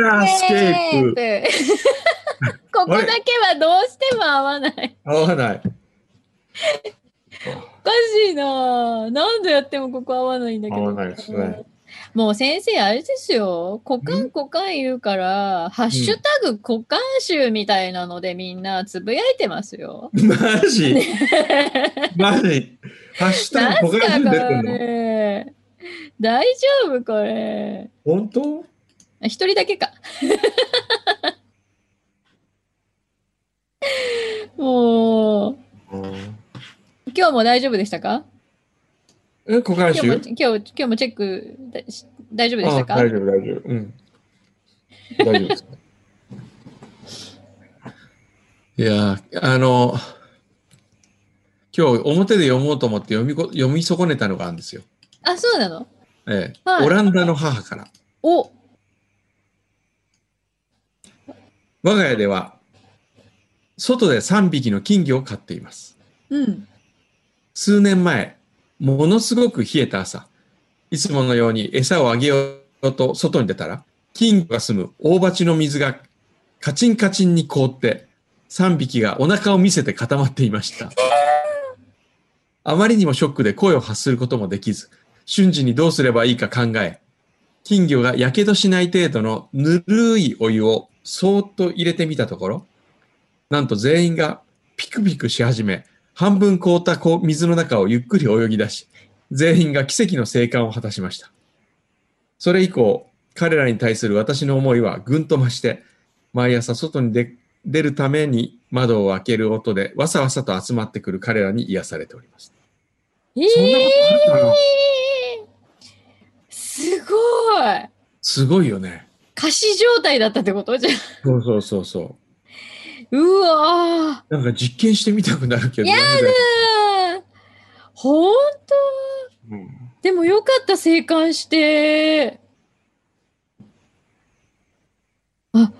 ースケープここだけはどうしても合わない。合わない。おかしいな何度やってもここ合わないんだけど。合わないですね。もう先生あれですよ。股間股間言うから、ハッシュタグ股間集みたいなのでみんなつぶやいてますよ。マジ？マジ？ハッシュタグ小林こ出てんの？れ。大丈夫これ。本当？あ一人だけか。もう、今日も大丈夫でしたか？え、股間今日も臭今日今日もチェック大丈夫でしたか？あ大丈夫、大丈夫。うん。大丈夫です。いやー、あの、今日表で読もうと思って読みこ読み損ねたのがあるんですよ。あ、そうなの？ええはいオランダの母から。お我が家では、外で3匹の金魚を飼っています。うん。数年前、ものすごく冷えた朝、いつものように餌をあげようと外に出たら、金魚が住む大鉢の水がカチンカチンに凍って、3匹がお腹を見せて固まっていました。あまりにもショックで声を発することもできず、瞬時にどうすればいいか考え、金魚が火傷しない程度のぬるいお湯をそーっと入れてみたところ、なんと全員がピクピクし始め、半分凍った水の中をゆっくり泳ぎ出し、全員が奇跡の生還を果たしました。それ以降、彼らに対する私の思いはぐんと増して、毎朝外に出出るために窓を開ける音でわさわさと集まってくる彼らに癒されております。えそんなことあるかな？ー、すごいすごいよね。仮死状態だったってこと？じゃそうそうそうそう。うわなんか実験してみたくなるけど。やだよー。ほんとうん。でもよかった生還して。あ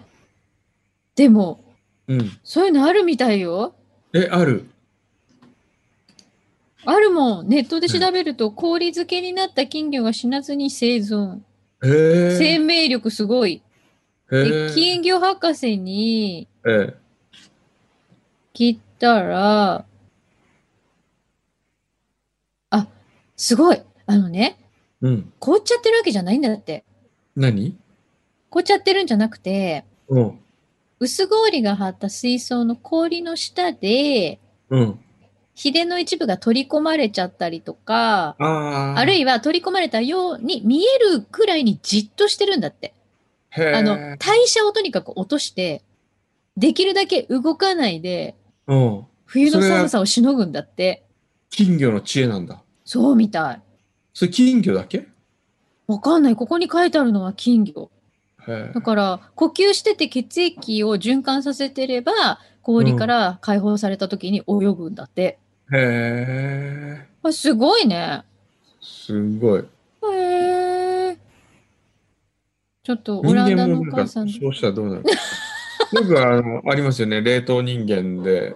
でもうん。そういうのあるみたいよ。え、ある。あるもん。ネットで調べると氷漬けになった金魚が死なずに生存。へ生命力すごいでえ。金魚博士にええ。聞いたら、あ、すごい。あのね、うん。凍っちゃってるわけじゃないんだって。何？凍っちゃってるんじゃなくて、うん。薄氷が張った水槽の氷の下で、うん。ヒレの一部が取り込まれちゃったりとか、あるいは取り込まれたように見えるくらいにじっとしてるんだって。あの、代謝をとにかく落として、できるだけ動かないで、うん。冬の寒さをしのぐんだって。金魚の知恵なんだ。そうみたい。それ金魚だけ？わかんない。ここに書いてあるのは金魚。だ。から、呼吸してて血液を循環させてれば、氷から解放された時に泳ぐんだって。へえ。すごいね。すごい。へえ。ちょっとオ人ランダのお母さん。そうしたらどうなる よくあの、ありますよね。冷凍人間で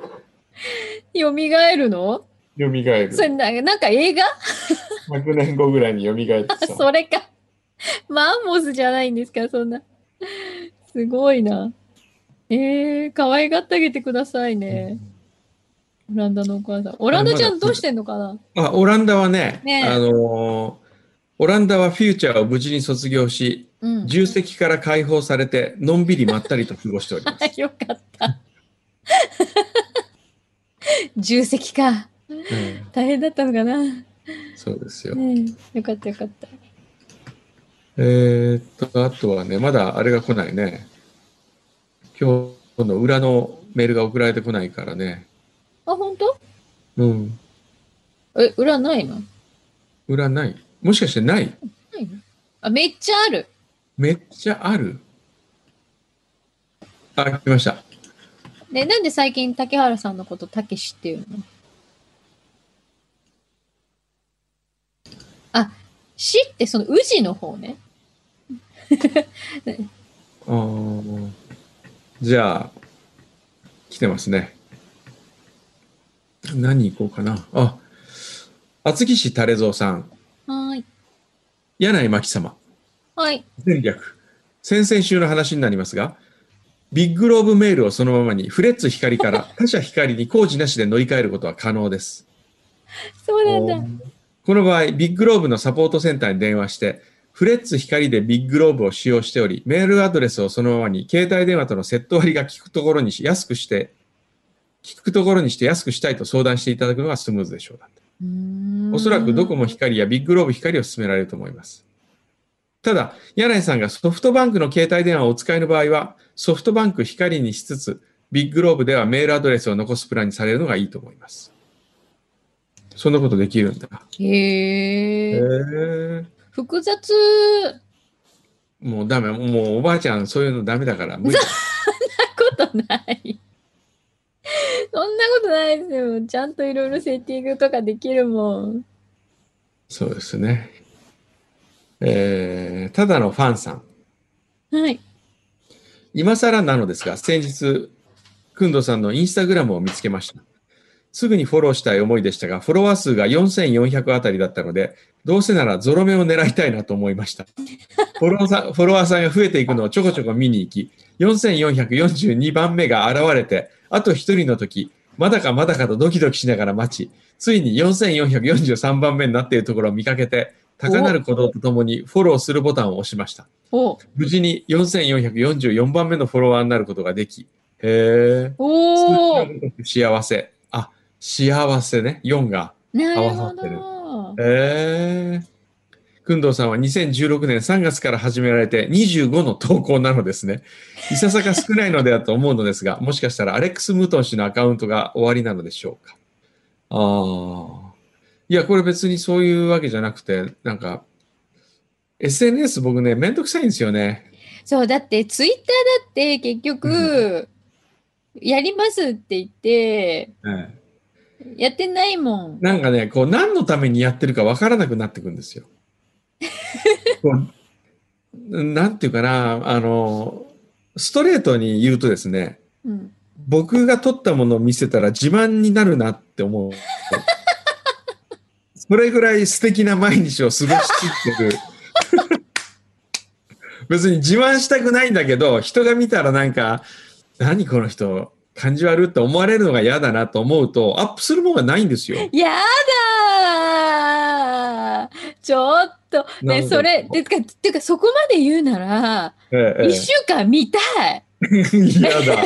蘇るの？蘇る。それななんか映画？100年後ぐらいに蘇ってあさ。それか。マンモスじゃないんですか、そんな。すごいな。えー、可愛がってあげてくださいね。オランダのお母さん。オランダちゃんどうしてんのかな？あ、オランダはね、ねえあのーオランダはフューチャーを無事に卒業し、うん。重責から解放されて、のんびりまったりと過ごしております。よかった。重責か。うん大変だったのかな？ねそうですよ。えよかったよかった。えーっと、あとはね、まだあれが来ないね。今日の裏のメールが送られてこないからね。あ、本当？うん。え、裏ないの？裏ない。もしかしてない？ないの？あ、めっちゃある。めっちゃある？あ、来ました。ね、なんで最近竹原さんのことたけしっていうの？あ、しってその宇治の方ね。あーじゃあ、来てますね。何行こうかな。あ、厚木市タレゾウさん、はーい。柳井真紀様、はい。前略。先々週の話になりますが、 BIGLOBE メールをそのままにフレッツ光から 他社光に工事なしで乗り換えることは可能です。そうなんだ。この場合、 BIGLOBE のサポートセンターに電話して、フレッツ光で BIGLOBE を使用しており、メールアドレスをそのままに携帯電話とのセット割が効くところにし安くして、効くところにして安くしたいと相談していただくのがスムーズでしょうだって。おそらくドコモ光やビッグローブ光を勧められると思います。ただ、柳井さんがソフトバンクの携帯電話をお使いの場合は、ソフトバンク光にしつつ、ビッグローブではメールアドレスを残すプランにされるのがいいと思います。そんなことできるんだ。へへえ。ー複雑。もうダメ。もうおばあちゃんそういうのダメだから。無理 ことない。そんなことないですよ。ちゃんといろいろセッティングとかできるもん。そうですね。えーただのファンさん。はい。今更なのですが、先日、くんどさんのインスタグラムを見つけました。すぐにフォローしたい思いでしたが、フォロワー数が4400あたりだったので、どうせならゾロ目を狙いたいなと思いました。フォロワーさんフォロワーさんが増えていくのをちょこちょこ見に行き、4442番目が現れて、あと一人の時、まだかまだかとドキドキしながら待ち、ついに4443番目になっているところを見かけて、高鳴る鼓動とともにフォローするボタンを押しました。お無事に4444番目のフォロワーになることができ、へえ。おー幸せ。あ、幸せね。4が。合わさってるど。へえ。くんどうさんは2016年3月から始められて25の投稿なのですね。いささか少ないのではと思うのですが、もしかしたらアレックス・ムートン氏のアカウントが終わりなのでしょうか。ああ。いや、これ別にそういうわけじゃなくて、なんか、SNS 僕ね、めんどくさいんですよね。そう、だってツイッターだって結局、やりますって言って、やってないもん。なんかね、こう、何のためにやってるかわからなくなってくるんですよ。なんていうかな、あの、ストレートに言うとですね、うん。僕が撮ったものを見せたら自慢になるなって思う。それぐらい素敵な毎日を過ごしきってる。別に自慢したくないんだけど、人が見たらなんか、何この人、感じ悪って思われるのが嫌だなと思うと、アップするものがないんですよ。やだーちょっと、ね、それ、てか、てかそこまで言うなら、ええ一週間見たい。嫌だ。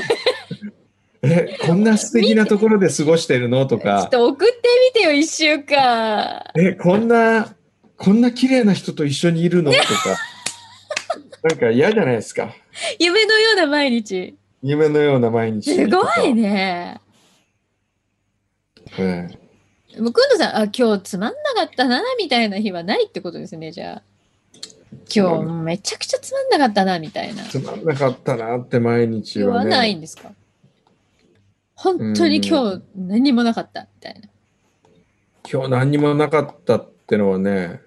え、こんな素敵なところで過ごしてるの？と ちょっか、と送ってみてよ、一週間。え、こんな、こんな綺麗な人と一緒にいるの？とか、なんか嫌じゃないですか。夢のような毎日。夢のような毎日す。ごいね。えむくんどさん、あ、今日つまんなかったな、みたいな日はないってことですね、じゃあ。今日めちゃくちゃつまんなかったな、みたいなえ。つまんなかったなって毎日言わはないね。んですか？本当に今日何もなかった、みたいな。今日何にもなかったってのはね、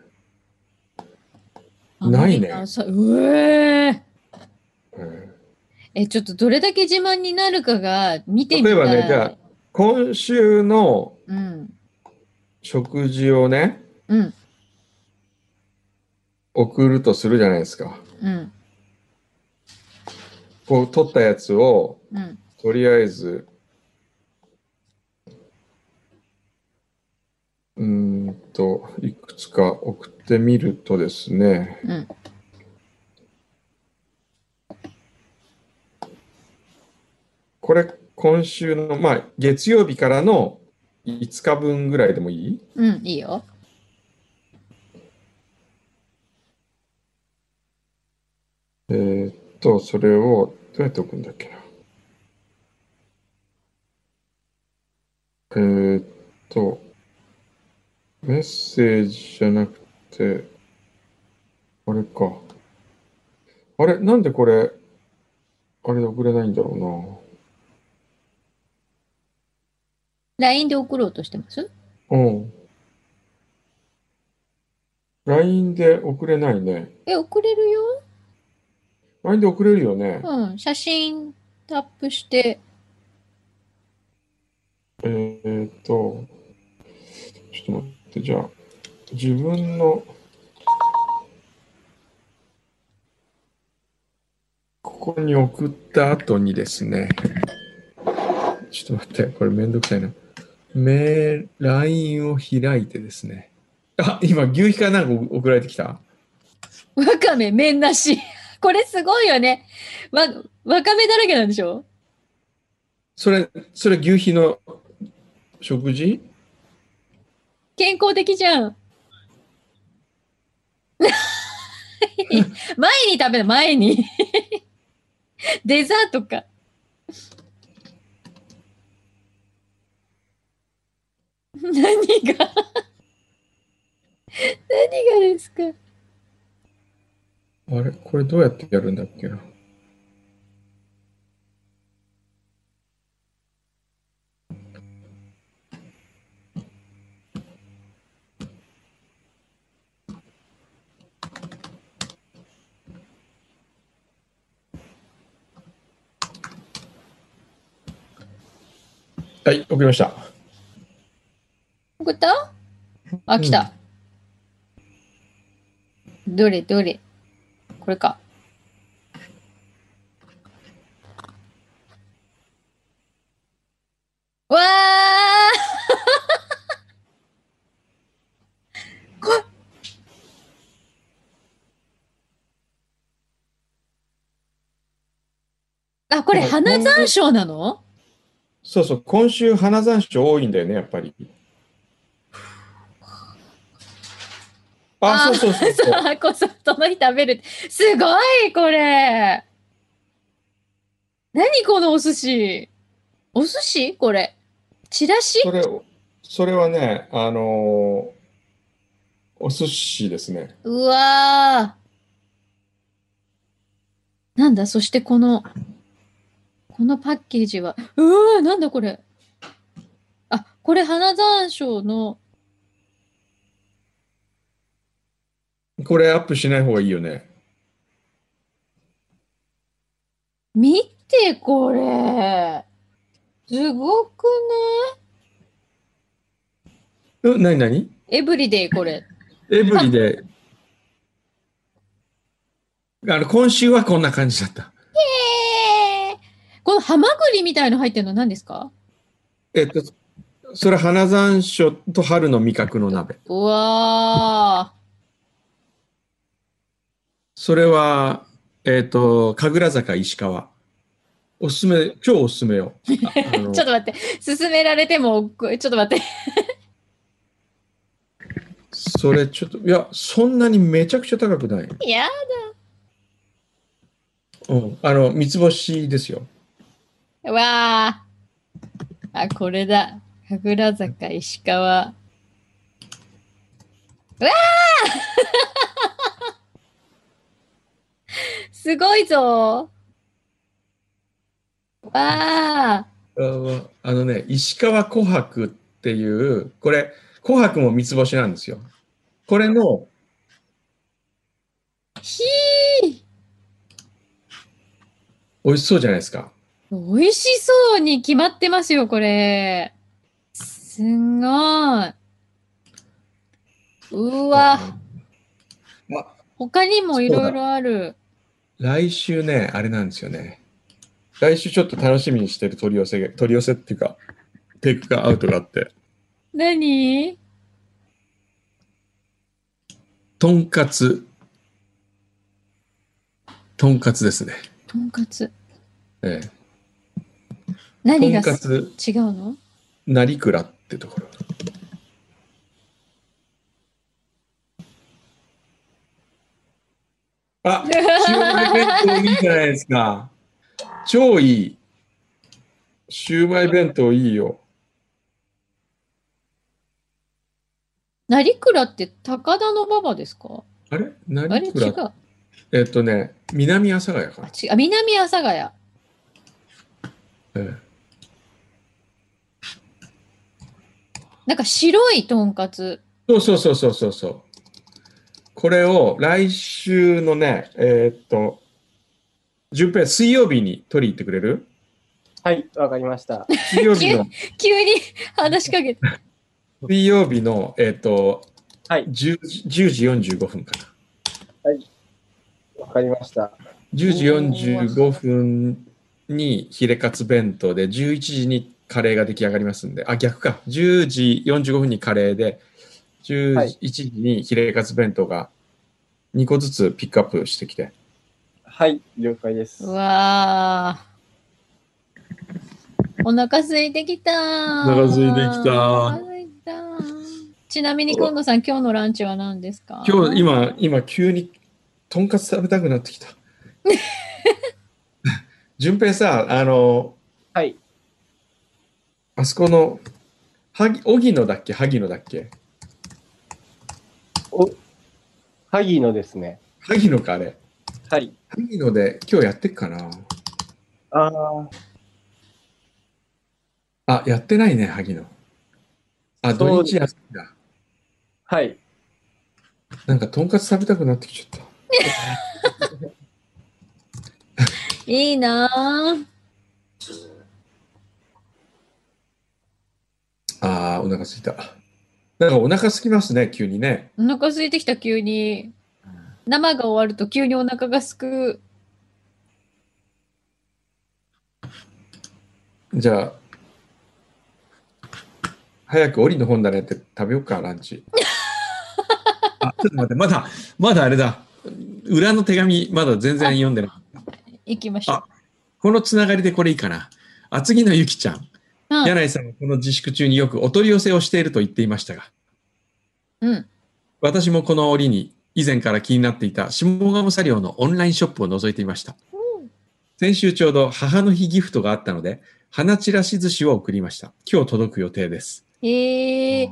あないねうえーええ、ちょっとどれだけ自慢になるかが見てみたい。例えばねじゃえ今週のうん。食事をね、うん。送るとするじゃないですか。うん。こう取ったやつを、うん。とりあえず、うーんと、いくつか送ってみるとですね、うん。これ今週の、まあ、月曜日からの5日分ぐらいでもいい？うん、いいよ。えーっと、それをどうやって送るんだっけな？えーっと、メッセージじゃなくて、あれか。あれ、なんでこれ、あれで送れないんだろうな？LINE で送ろうとしてます？うん。LINE で送れないね。え、送れるよ？LINE で送れるよね。うん。写真タップして。えーっと、ちょっと待って、じゃあ、自分の、ここに送った後にですね、ちょっと待って、これめんどくさいな。メ LINE を開いてですね。あ、今、牛皮かなんか送られてきた？わかめ、麺なし。これすごいよね。わ、わかめだらけなんでしょ？それ、それ牛皮の食事？健康的じゃん。前に食べる、前に。デザートか。何が？何がですか？あれ？これどうやってやるんだっけ？なはい、送りました。あ、来た。どれどれ？これか。わあ こあ、これ花山椒なの？そうそう、今週花山椒多いんだよね、やっぱり。あ、あそうそうそうそう。そう、こそ、その日食べる。すごい、これ。何このお寿司？お寿司？これ。チラシ？それ、それはね、あのーお寿司ですね。うわー。なんだ、そしてこの、このパッケージは、うわー、なんだこれ。あ、これ花山椒の、これアップしない方がいいよね。見てこれ。すごくうん、なになに？ねエブリデイこれ。エブリで、あの、今週はこんな感じだった。えー、このハマグリみたいの入ってるのは何ですか？えっと、それ花山椒と春の味覚の鍋。うわそれは、えっと、神楽坂石川。おすすめ、超おすすめよ。ちょっと待って。勧められても、こちょっと待って。それちょっと、いや、そんなにめちゃくちゃ高くない。いやうん。あの、三つ星ですよ。だ。わあ。あ、これだ。神楽坂石川。うわあすごいぞ。わあ。ああのね、石川琥珀っていう、これ、琥珀も三つ星なんですよ。これの、ひー。美味しそうじゃないですか。美味しそうに決まってますよ、これ。すんごい。うわ、他にもいろいろある。来週ね、あれなんですよね。来週ちょっと楽しみにしてる取り寄せが、取り寄せっていうか、テイクがアウトがあって、何？とんかつ。とんかつですね。とんかつ。ええ、何が違うの？成倉ってところ。あ、シウマイ弁当いいじゃないですか。超いい。シウマイ弁当いいよ。成倉って高田の馬場ですか？あれ？あれ違成倉う。えっとね、南阿佐ヶ谷かな。違う。あ南阿佐ヶ谷。ええなんか白いとんかつ。そうそうそうそうそうそう。これを来週のね、えーっと、順平、水曜日に取り行ってくれる？はい、わかりました。水曜日の、急に話しかけて。水曜日の、えーっと、はい10時10時45分かな。わかりました。10時45分にヒレカツ弁当で、11時にカレーが出来上がりますんで、あ、逆か。10時45分にカレーで、11時にヒレカツ弁当が2個ずつピックアップしてきて。はい、了解です。うわー。お腹空いてきた。お腹空いてきた腹空いたちなみに、今野さん、今日のランチは何ですか？今日、今、今、急に、とんかつ食べたくなってきた。順平さ、あの、はい、あそこの、はぎ、荻野だっけ？萩野だっけ？お、萩野ですね。萩野か、あれ。はい。萩野で今日やってっかなああ、あ、やってないね、萩野。あ、そう土日休みだ。はい。なんか、とんかつ食べたくなってきちゃった。いいなぁ。あー、お腹すいた。なんかお腹すきますね、急にね。お腹空いてきた、急に。生が終わると急にお腹がすく。じゃあ、早く檻の本棚やって食べようか、ランチ。あ、ちょっと待って、まだ、まだあれだ。裏の手紙、まだ全然読んでない。行きましょう。このつながりでこれいいかな。厚木のゆきちゃん。うん柳井さんはこの自粛中によくお取り寄せをしていると言っていましたが、うん。私もこの折に以前から気になっていた下鴨茶寮のオンラインショップを覗いていました。先週ちょうど母の日ギフトがあったので、花ちらし寿司を送りました。今日届く予定です。へえ。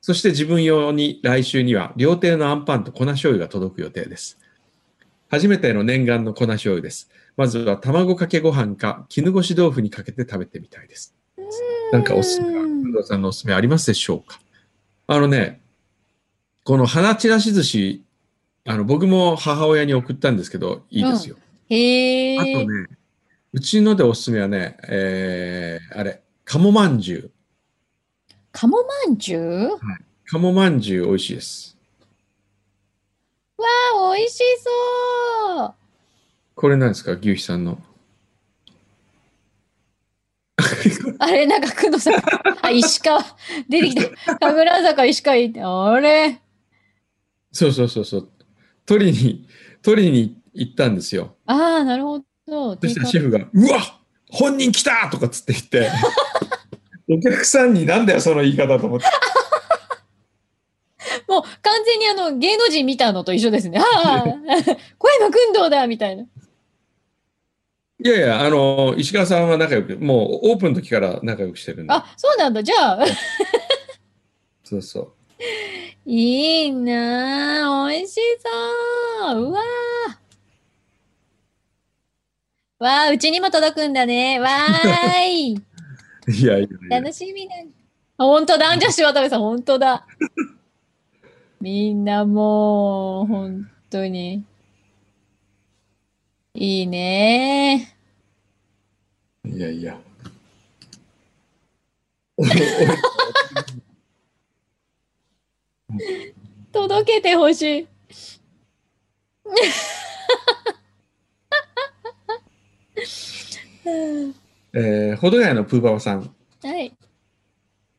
そして自分用に来週には料亭のあんパンと粉醤油が届く予定です。初めての念願の粉醤油です。まずは卵かけご飯か絹ごし豆腐にかけて食べてみたいです。なんかおすすめが、工藤さんのおすすめありますでしょうか？あのね、この花ちらし寿司、あの僕も母親に送ったんですけど、いいですよ。へえ。あとね、うちのでおすすめはね、えー、あれ、鴨まんじゅう。鴨まんじゅう？わ鴨まんじゅう美味しいです。あ、美味しそう。これなんですか？牛肥さんの。あれ、なんか、くのさん。あ、石川。出てきた。神楽坂石川行って。あれ？そうそうそうそう。取りに、取りに行ったんですよ。ああ、なるほど。そしたらシェフが、うわ本人来たとかっつって言って、お客さんになんだよ、その言い方と思って。もう完全にあの芸能人見たのと一緒ですね。ああ、小山君堂だみたいな。いやいや、あの、石川さんは仲良く、もうオープンの時から仲良くしてるんで。あ、そうなんだ。じゃあ、そうそう。いいなあ美味しそう。うわあ。わあ、うちにも届くんだね。わーい。いやいや。楽しみだ。あ本当だ。じゃあ、柴田さん、本当だ。みんなもう、本当に。いいね。いやいや。届けてほしい。えー、ほどやのプーババさん。はい。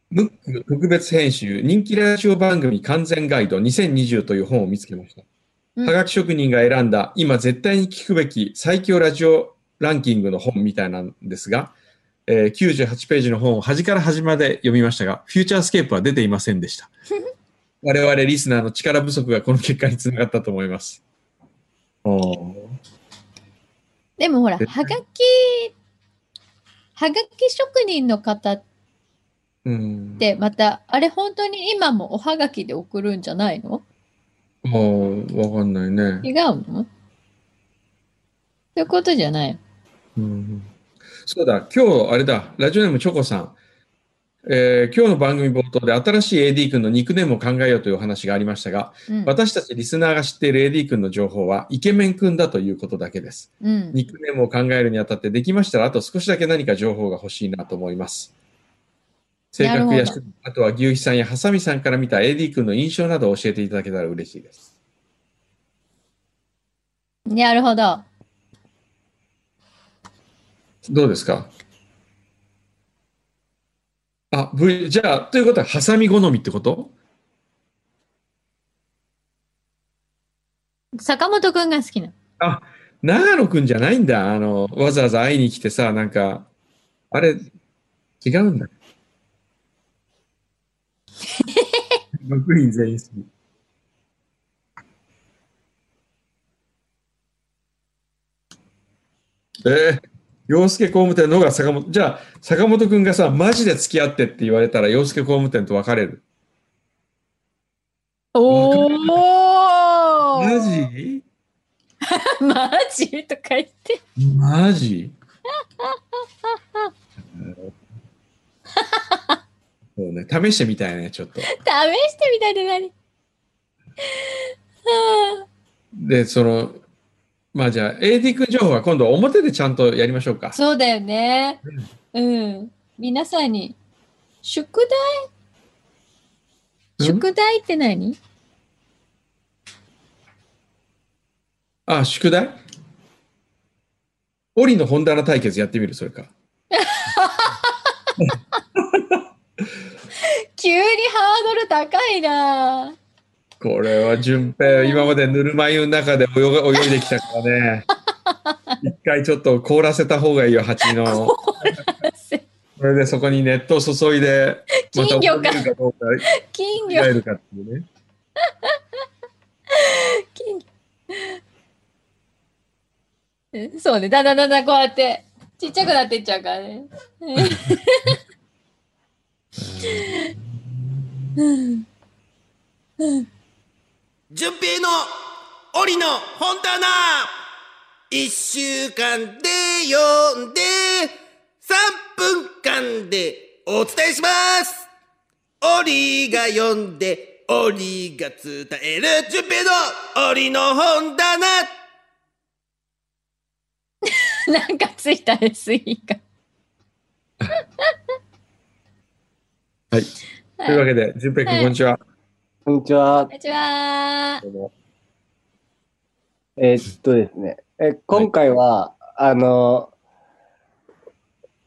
ムック特別編集、人気ラジオ番組完全ガイド2020という本を見つけました。うんはがき職人が選んだ今絶対に聞くべき最強ラジオランキングの本みたいなんですが、えー98ページの本を端から端まで読みましたが、フューチャースケープは出ていませんでした。我々リスナーの力不足がこの結果につながったと思います。でもほら、はでがき、はがき職人の方っうん。て、また、あれ本当に今もおはがきで送るんじゃないの？もう、わかんないね。違うの？そういうことじゃない。うんそうだ、今日、あれだ、ラジオネームチョコさん。えー今日の番組冒頭で新しい AD 君のニックネームを考えようというお話がありましたが、うん。私たちリスナーが知っている AD 君の情報はイケメン君だということだけです。うん。ニックネームを考えるにあたってできましたら、あと少しだけ何か情報が欲しいなと思います。性格やあとは牛肥さんやハサミさんから見た AD 君の印象などを教えていただけたら嬉しいです。なるほど。どうですか？あ、V、じゃあ、ということは、ハサミ好みってこと？坂本くんが好きな。あ、長野くんじゃないんだ。あの、わざわざ会いに来てさ、なんか、あれ、違うんだ。6人全員好き。えー、洋介工務店の方が坂本、じゃあ、坂本くんがさ、マジで付き合ってって言われたら、洋介工務店と別れる？おおマジ？マジ？とか言って。マジ？そうね、試してみたいね、ちょっと。試してみたいで何？はで、その、まあじゃあ、AD 君情報は今度表でちゃんとやりましょうかあ。そうだよね。うん。皆さんに、宿題？うん？宿題って何？あ、宿題？オリの本棚対決やってみる、それか。急にハードル高いなこれは順平、今までぬるま湯の中で泳が泳いできたからね。一回ちょっと凍らせた方がいいよ、蜂の。それでそこに熱湯を注いで、また金魚か泳げるかどうか考金魚えるかっていうね。金魚えそうねだんだんだんだんこうやってちっちゃくなっていっちゃうからね 順平の檻の本棚一週間で読んで3分間でお伝えします。檻が読んで檻が伝える順平の檻の本棚。なんかついたねスイカ。はい。というわけで、順平君、こんにちは。こんにちは。こん。にちは。えーっとですね、え今回は、あの、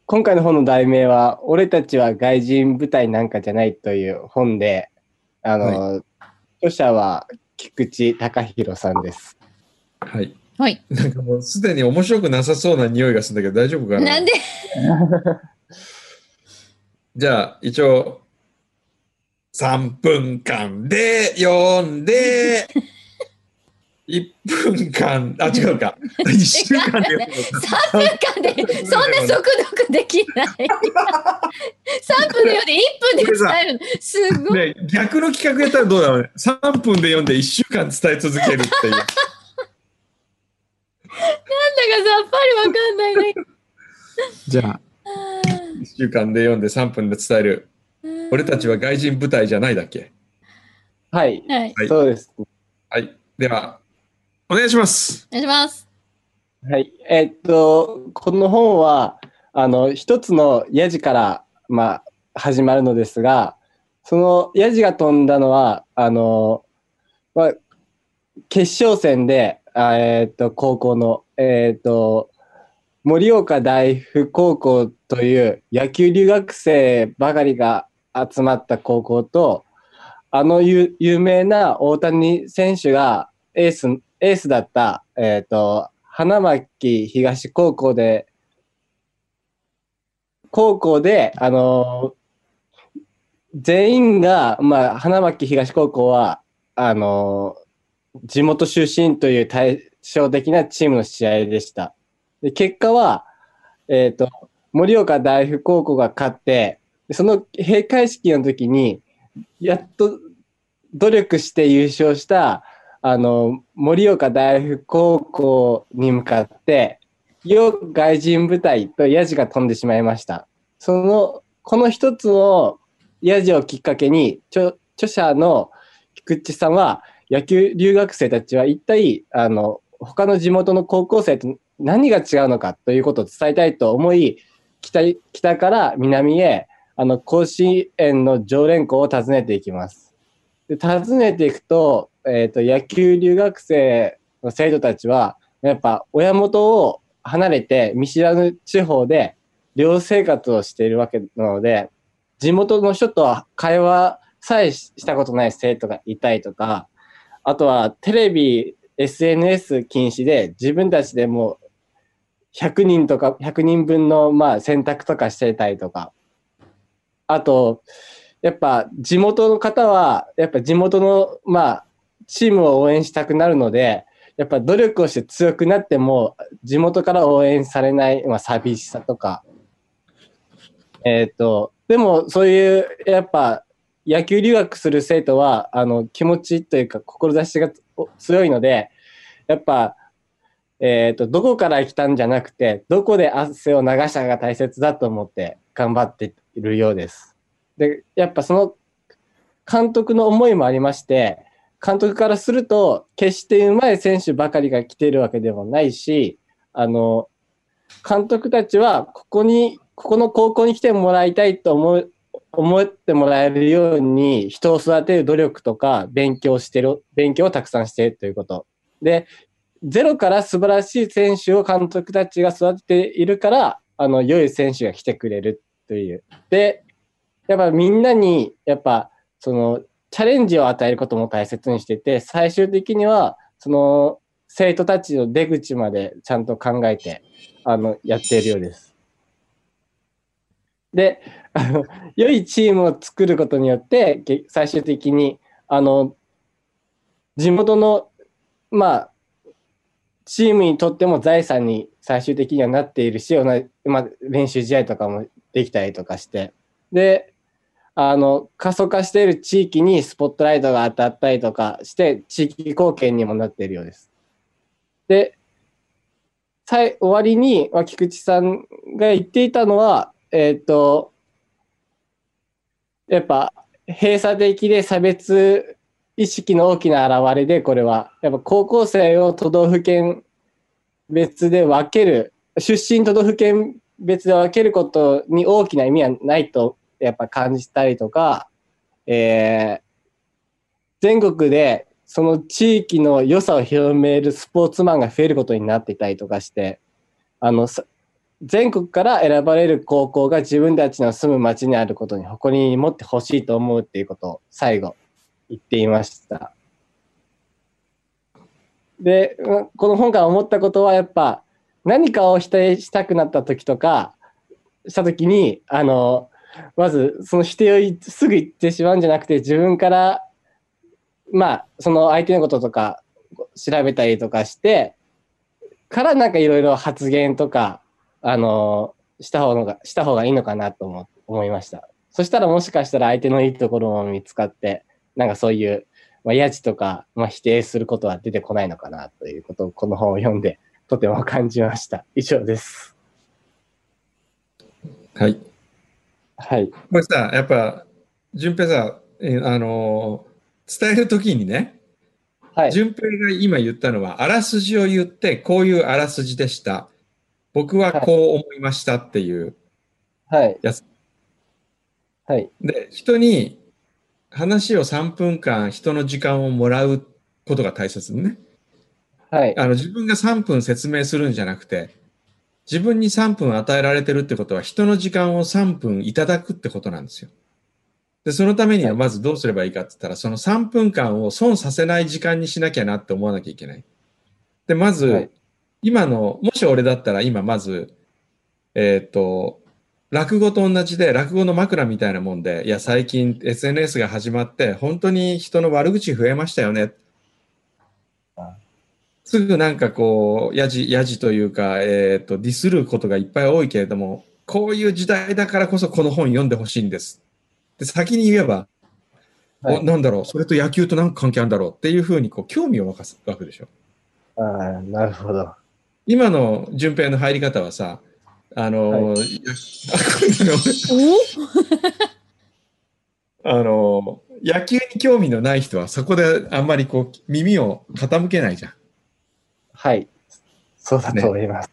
今回の本の題名は、俺たちは外人部隊なんかじゃないという本で、あの、著者は菊地高弘さんです。はい。はい。なんかもうすでに面白くなさそうな匂いがするんだけど大丈夫かな？なんで？じゃあ、一応、3分間で読んで、1分間、あ、違うか。1週間で読むのか。3分間でそんな速読できない3分で読んで1分で伝えるのすごいね、逆の企画やったらどうだろうね。3分で読んで1週間伝え続けるっていう。なんだかさっぱりわかんないね じゃあ、1週間で読んで3分で伝える。俺たちは外人部隊じゃないだっけ？はい、はいはいそうです。はい。では、お願いします。お願いしますはい。えーっと、この本は、あの、一つのヤジから、まあ、始まるのですが、そのヤジが飛んだのは、あの、まあ、決勝戦で、あえーっと、高校の、えーっと、盛岡大附高校という野球留学生ばかりが集まった高校と、あの有有名な大谷選手がエース、エースだった、えっ、と、花巻東高校で、高校で、あの全員が、まあ、花巻東高校は、あの地元出身という対照的なチームの試合でした。で結果は、えっ、と、盛岡大附高校が勝って、その閉会式の時に、やっと努力して優勝した、あの、盛岡大附高校に向かって、よ外人部隊とヤジが飛んでしまいました。その、この一つのヤジをきっかけに、著著者の菊池さんは、野球留学生たちは一体、あの、他の地元の高校生と何が違うのかということを伝えたいと思い、北北から南へ、あの、甲子園の常連校を訪ねていきます。で訪ねていくと、えっ、と、野球留学生の生徒たちは、やっぱ親元を離れて見知らぬ地方で寮生活をしているわけなので、地元の人とは会話さえしたことない生徒がいたりとか、あとはテレビ、SNS 禁止で自分たちでもう100人とか、100人分のまあ選択とかしてたりとか、あと、やっぱ地元の方は、やっぱ地元のまあチームを応援したくなるので、やっぱ努力をして強くなっても、地元から応援されない、まあ、寂しさとか、えっ、と、でもそういう、やっぱ野球留学する生徒は、あの、気持ちというか、志が強いので、やっぱ、えっ、と、どこから来たんじゃなくて、どこで汗を流したが大切だと思って頑張っているようです。で、やっぱその監督の思いもありまして、監督からすると、決して上手い選手ばかりが来ているわけでもないし、あの、監督たちは、ここに、ここの高校に来てもらいたいと思う、思ってもらえるように、人を育てる努力とか、勉強してる、勉強をたくさんしているということ。で、ゼロから素晴らしい選手を監督たちが育てているから、あの、良い選手が来てくれるという。で、やっぱみんなに、やっぱ、その、チャレンジを与えることも大切にしてて、最終的には、その、生徒たちの出口までちゃんと考えて、あの、やっているようです。で、あの、良いチームを作ることによって、最終的に、あの、地元の、まあ、チームにとっても財産に最終的にはなっているし、まあ、練習試合とかもできたりとかして、で、あの、過疎化している地域にスポットライトが当たったりとかして、地域貢献にもなっているようです。で、最終わりに、まあ、菊池さんが言っていたのは、えっ、と、やっぱ、閉鎖的で差別意識の大きな表れで、これは、やっぱ高校生を都道府県別で分ける、出身都道府県別で分けることに大きな意味はないと、やっぱ感じたりとか、えー全国でその地域の良さを広めるスポーツマンが増えることになっていたりとかして、あの、全国から選ばれる高校が自分たちの住む町にあることに誇りに持ってほしいと思うっていうことを最後。言っていました。で、この本から思ったことはやっぱ何かを否定したくなった時とか、した時に、あの、まずその否定をすぐ言ってしまうんじゃなくて自分から、まあ、その相手のこととか調べたりとかして、からなんかいろいろ発言とか、あの、した方が、した方がいいのかなと思思いました。そしたらもしかしたら相手のいいところも見つかって、なんかそういう、まあ、やじとか、まあ、否定することは出てこないのかなということをこの本を読んでとても感じました。以上です。はい。はい。これさ、やっぱ、順平さ、えあのー伝えるときにね、はい。順平が今言ったのは、あらすじを言って、こういうあらすじでした。僕はこう思いましたっていうはい。やつ。はい。で、人に話を3分間、人の時間をもらうことが大切ね。はい。あの、自分が3分説明するんじゃなくて、自分に3分与えられてるってことは、人の時間を3分いただくってことなんですよ。で、そのためにはまずどうすればいいかって言ったら、その3分間を損させない時間にしなきゃなって思わなきゃいけない。で、まず、はい今の、もし俺だったら今まず、えっ、と、落語と同じで、落語の枕みたいなもんで、いや、最近 SNS が始まって、本当に人の悪口増えましたよね。すぐなんかこう、やじ、やじというか、えっ、と、ディスることがいっぱい多いけれども、こういう時代だからこそこの本読んでほしいんです。で、先に言えば、はいおなんだろう、それと野球と何か関係あるんだろうっていうふうにこう興味を湧かす湧くでしょ。ああ、なるほど。今の順平の入り方はさ、あの、いや あの、野球に興味のない人はそこであんまりこう耳を傾けないじゃん。はい。そうだと思います。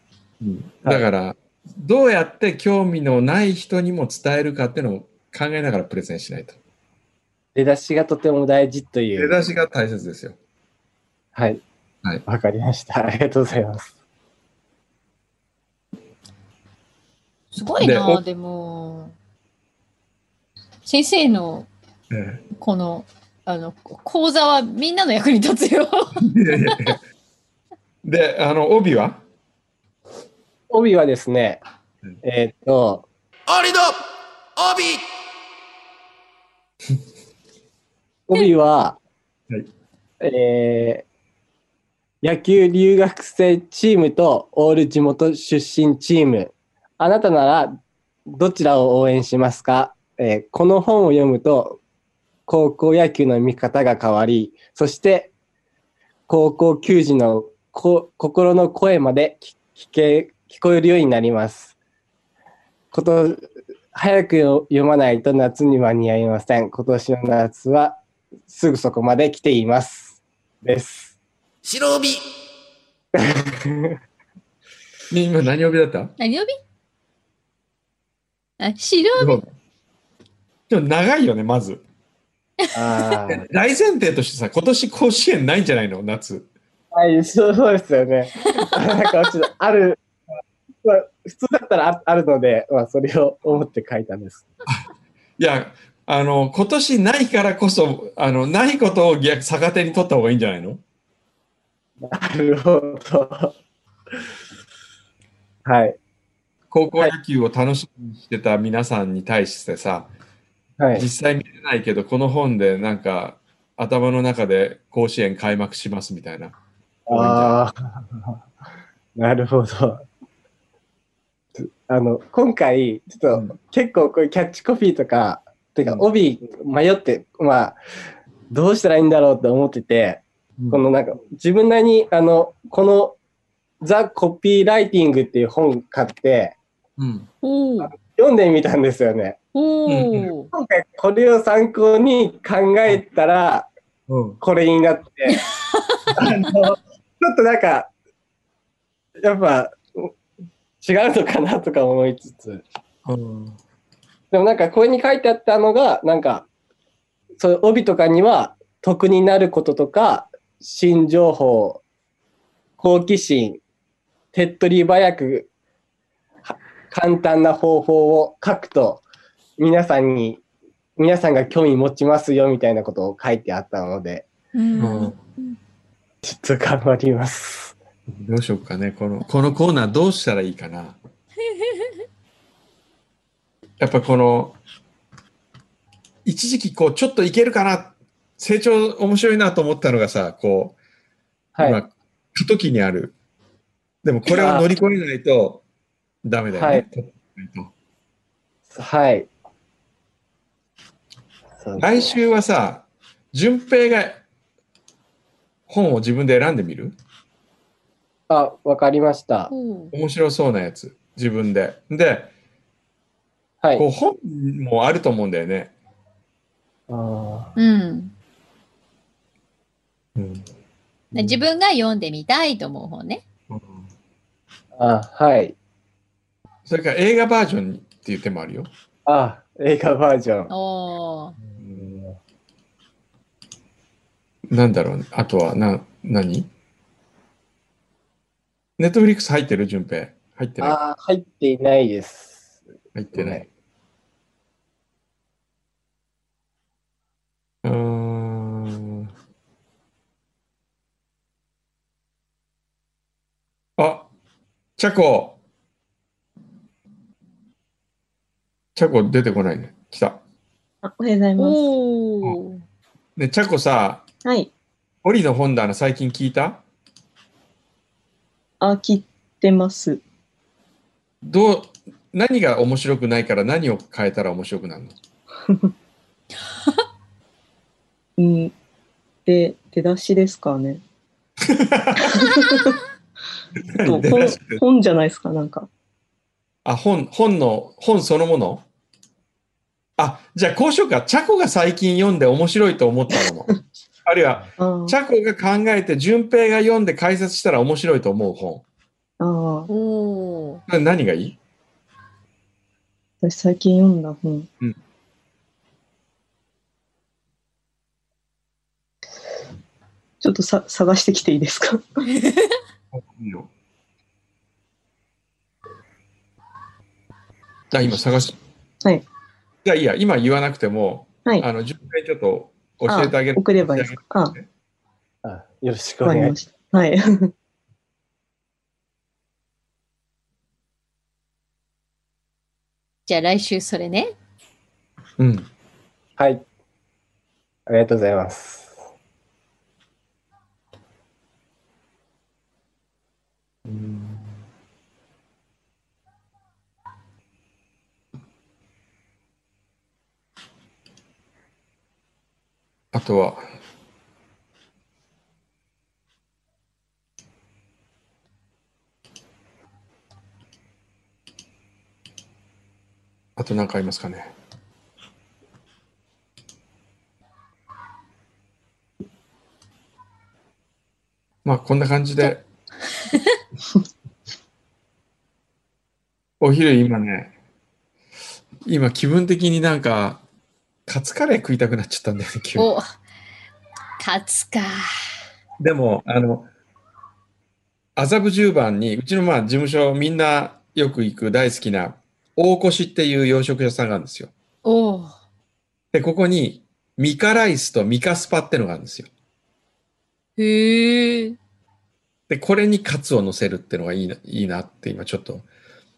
だから、どうやって興味のない人にも伝えるかっていうのを考えながらプレゼンしないと。出だしがとても大事という。出だしが大切ですよ。はい。はいわかりました。ありがとうございます。ごいでな、おでも。先生のえこの、あの、講座はみんなの役に立つよ。えいやいやいやで、あの、帯は？帯はですねうん、えーっと、俺の帯 帯は、はいえー野球留学生チームとオール地元出身チーム。あなたならどちらを応援しますか、えーこの本を読むと高校野球の見方が変わり、そして高校球児のこ心の声まで聞聞け聞こえるようになります。こと早く読まないと夏に間に合いません。今年の夏はすぐそこまで来ています。です。白帯 今何帯だった？何曜日あ、白帯。でも長いよね、まず。あー 大前提としてさ、今年甲子園ないんじゃないの？夏。はい、そうそうですよね。なんかちょっとある、まあ、普通だったらああるので、まあ、それを思って書いたんです。いや、あの、今年ないからこそ、あの、ないことを逆逆手に取った方がいいんじゃないの？なるほど。はい。高校野球を楽しみにしてた皆さんに対してさ、はい。実際見てないけど、この本でなんか、頭の中で甲子園開幕しますみたいな。ああ、なるほど。あの、今回、ちょっと、結構こういうキャッチコピーとか、てかうん帯迷って、まあ、どうしたらいいんだろうって思ってて、うんこのなんか、自分なりに、あの、この、ザ・コピーライティングっていう本買って、うん。読んでみたんですよね。今回これを参考に考えたら、うん。これになって、あの、ちょっとなんか、やっぱ、違うのかなとか思いつつ、うん。でもなんかこれに書いてあったのが、なんか、そ帯とかには得になることとか、新情報、好奇心、手っ取り早く、は簡単な方法を書くと、皆さんに、皆さんが興味持ちますよみたいなことを書いてあったので、うんうんちょっと頑張ります。どうしようかね。この、このコーナーどうしたらいいかな。やっぱこの、一時期こう、ちょっといけるかな、成長面白いなと思ったのがさ、こう、はい。今、過渡期にある。でもこれを乗り越えないとダメだよね。はいはい。来週はさ、順平が本を自分で選んでみる？あ、わかりました。面白そうなやつ。自分で。で、はい。こう本もあると思うんだよね。あうん。うんで自分が読んでみたいと思う本ね。うんーあ、はい。それから映画バージョンっていう手もあるよ。あ、映画バージョン。おーなんだろう、ね、あとは、な、何？ネットフリックス入ってる？順平。入ってない？あ、入っていないです。入ってない。うーん。あ、チャコ。チャコ出てこないね。来た。あおはようございます。おーね、チャコさ、はい。オリの本棚最近聞いた？あ、聞いてます。どう、何が面白くないから何を変えたら面白くなるの？うん。で、出だしですかね。本本じゃないですか、なんか。あ、本、本の、本そのもの？あ、じゃあこうしようか。チャコが最近読んで面白いと思ったもの。あるいは、あチャコが考えて、順平が読んで解説したら面白いと思う本。あ、ああ、お何がいい？私最近読んだ本。うんちょっとさ探してきていいですか？いいよあ、今探し。はい。じゃあいいや、今言わなくても、はい。あの、順回ちょっと教えてあげる。送ればいいですか？あ、あよろしくお願いしました。はい。じゃあ来週それね。うん。はい。ありがとうございます。あとは、あと何かありますかね？まあ、こんな感じで。お昼今ね、今気分的になんか、カツカレー食いたくなっちゃったんだよね、急に。お、勝つか。でも、あの、麻布十番に、うちのまあ事務所みんなよく行く大好きな大越っていう洋食屋さんがあるんですよ。おうで、ここにミカライスとミカスパってのがあるんですよ。へえ。で、これにカツを乗せるってのがいいな、いいなって今ちょっと、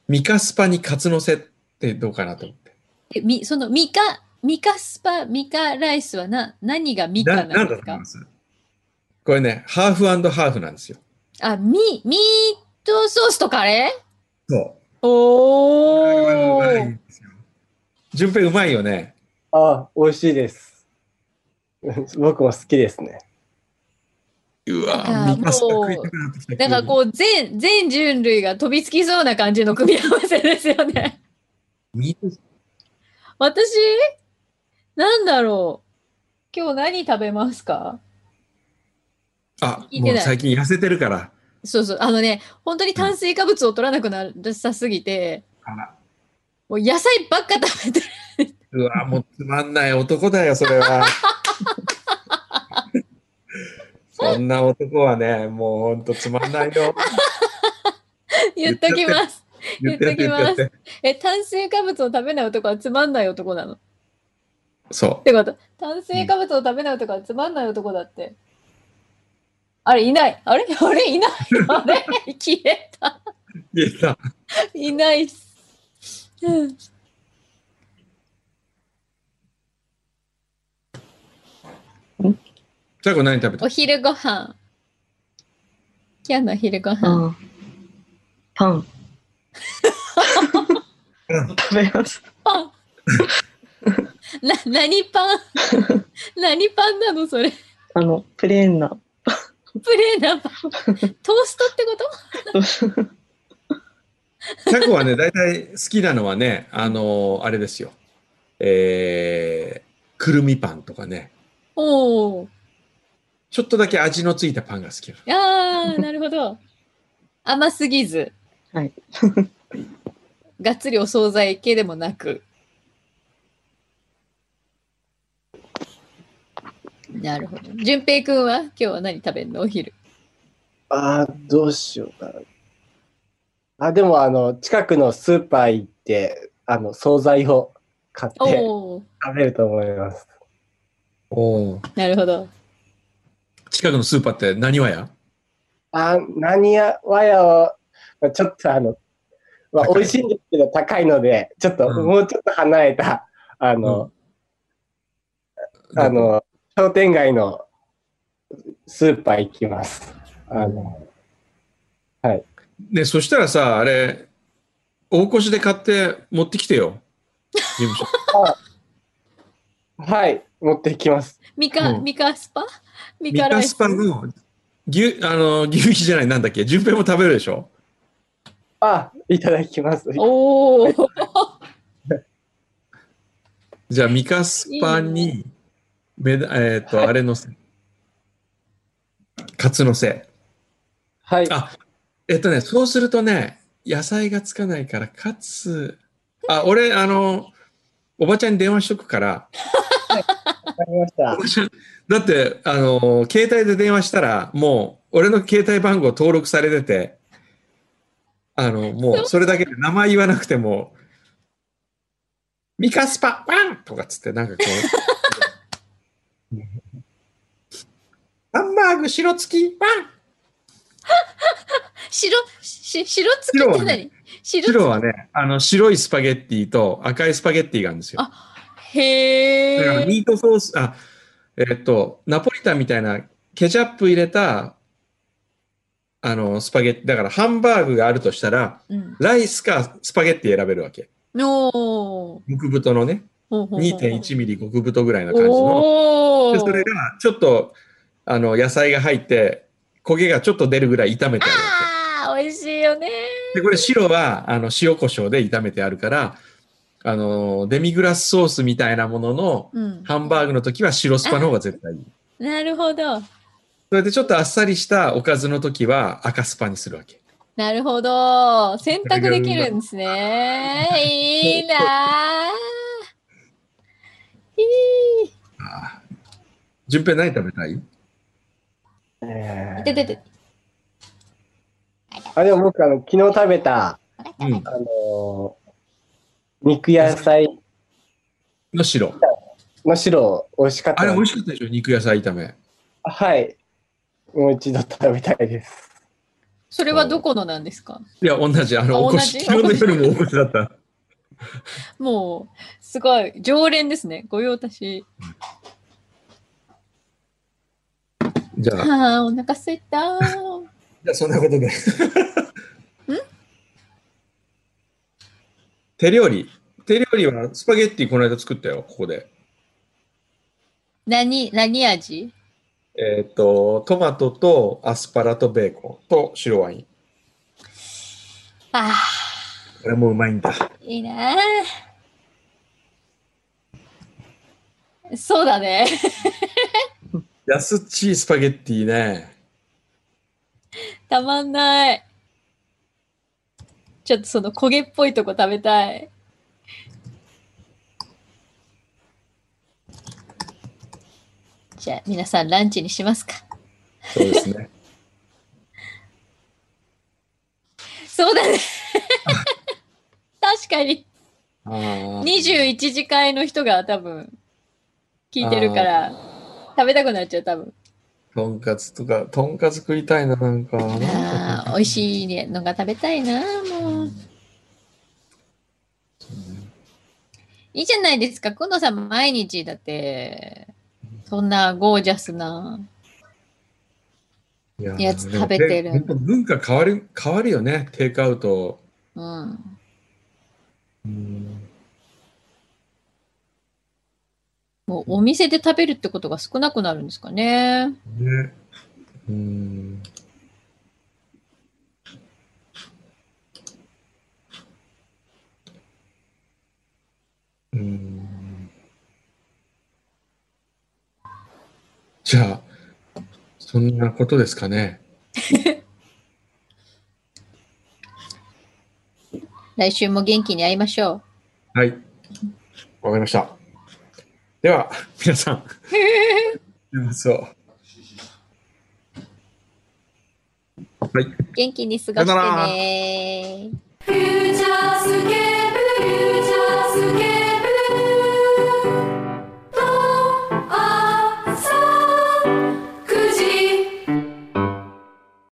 ミカスパにカツ乗せってどうかなと思って。え、み、そのミカ、ミカスパ、ミカライスはな、何がミカななんですか？だと思います？これね、ハーフハーフなんですよ。あ、ミ、ミートソースとカレーそう。おこれはうまいーんですよ順平うまいよね。あ、美味しいです。僕も好きですね。うわなんかミカスパもう食いたくなってきた。なんかこう、全、全人類が飛びつきそうな感じの組み合わせですよね。ミート私？なんだろう今日何食べますか？あ、もう最近痩せてるから。そうそう。あのね、本当に炭水化物を取らなくなさすぎて、もう野菜ばっか食べてる。うわ、もうつまんない男だよ、それは。そんな男はね、もうほんとつまんないよ。言っときます。言ってやって言ってやって。え、炭水化物を食べない男はつまんない男なの？っそてこと。炭水化物を食べない男はつまんない男だって。あれ、いない。あれ？あれ、いない。あれ？消えた。う。言えた。いないっす。うん最後何食べた？お昼ご飯。今日のお昼ご飯。あパン。うん食べます。パン。な、何パン？何パンなのそれ？あの、プレーンな。プレーなパン？トーストってこと？最後はね、大体好きなのはね、あのーあれですよ。えー、くるみパンとかね。おお。ちょっとだけ味のついたパンが好き。ああ、なるほど。甘すぎず。はい。がっつりお惣菜系でもなく。なるほど。淳平くんは今日は何食べるの？お昼。あーどうしようかな。あ、でもあの、近くのスーパー行って、あの、惣菜を買っておお。食べると思います。おーなるほど。近くのスーパーって何はやあ、何や、わやは、まあちょっとあの、まあ、美味しいんですけど高いので、ちょっと、うんもうちょっと離れた、あの、あの、商店街のスーパー行きます。あの、ね、そしたらさ、あれ、大越で買って持ってきてよ。事務所。はい、持ってきます。ミカ、うんミカスパ？ミミカス？カスパの牛、あの、牛皮じゃない、なんだっけ、順平も食べるでしょ？あ、いただきます。おお。じゃあ、ミカスパに、めだえっ、と、あれのせ。カツのせ。はい。あえっとね、そうするとね、野菜がつかないから、カツ、あ、俺、あの、おばちゃんに電話しとくから、わかりました だって、あの、携帯で電話したら、もう、俺の携帯番号登録されてて、あの、もう、それだけで名前言わなくても、ミカスパワンとかっつって、なんかこう。ハンバーグ白付きワン 白、し白付きって何？白はね白白はね、あの、白いスパゲッティと赤いスパゲッティがあるんですよ。あへえ。だからミートソース、あ、えっと、ナポリタンみたいなケチャップ入れた、あの、スパゲッティ、だからハンバーグがあるとしたら、うん。ライスかスパゲッティ選べるわけ。おー。極太のね、2.1ミリ極太ぐらいの感じの。でそれがちょっと、あの、野菜が入って、焦げがちょっと出るぐらい炒めてあるわあー、美味しいよね。け。で、これ白は、あの、塩コショウで炒めてあるから、あの、デミグラスソースみたいなものの、うん。ハンバーグの時は白スパの方が絶対いい。なるほど。それでちょっとあっさりしたおかずの時は赤スパにするわけ。なるほど。選択できるんですね。いいなぁ。いい。順平何食べたい？えーいててて。あ、でも僕、あの、昨日食べた、うん。あのー肉野菜の白。の白、美味しかったあれ美味しかったでしょ？肉野菜炒め。はい。もう一度食べたいです。それはどこのなんですか？いや、同じ。あの、あお越し、昨日の夜もお越しだった。もう、すごい、常連ですね。ご用達。じゃあ、はあ、お腹すいた。じゃあそんなことで。手料理。手料理はスパゲッティこの間作ったよ、ここで。何、何味？えっ、と、トマトとアスパラとベーコンと白ワイン。あこれもうまいんだ。あ、いいなぁ。そうだね。安っちいスパゲッティね。たまんない。ちょっとその焦げっぽいとこ食べたい。じゃあ皆さんランチにしますか。そうですね。そうだね。確かに。あー21時会の人が多分聞いてるから食べたくなっちゃう多分。とんかつとか、とんかつ食いたいな、なんか。ああ、美味しいのが食べたいな、もう。いいじゃないですか。くんのさん毎日だって、そんなゴージャスな。いややつ食べてる文化変わる、変わるよね、テイクアウト。うん。うんもうお店で食べるってことが少なくなるんですかね。ね。うん。うん。じゃあ、そんなことですかね。来週も元気に会いましょう。はい。わかりました。では、皆さん。はい。元気に過ごしてね。フューチャースケープ、フューチャースケープ。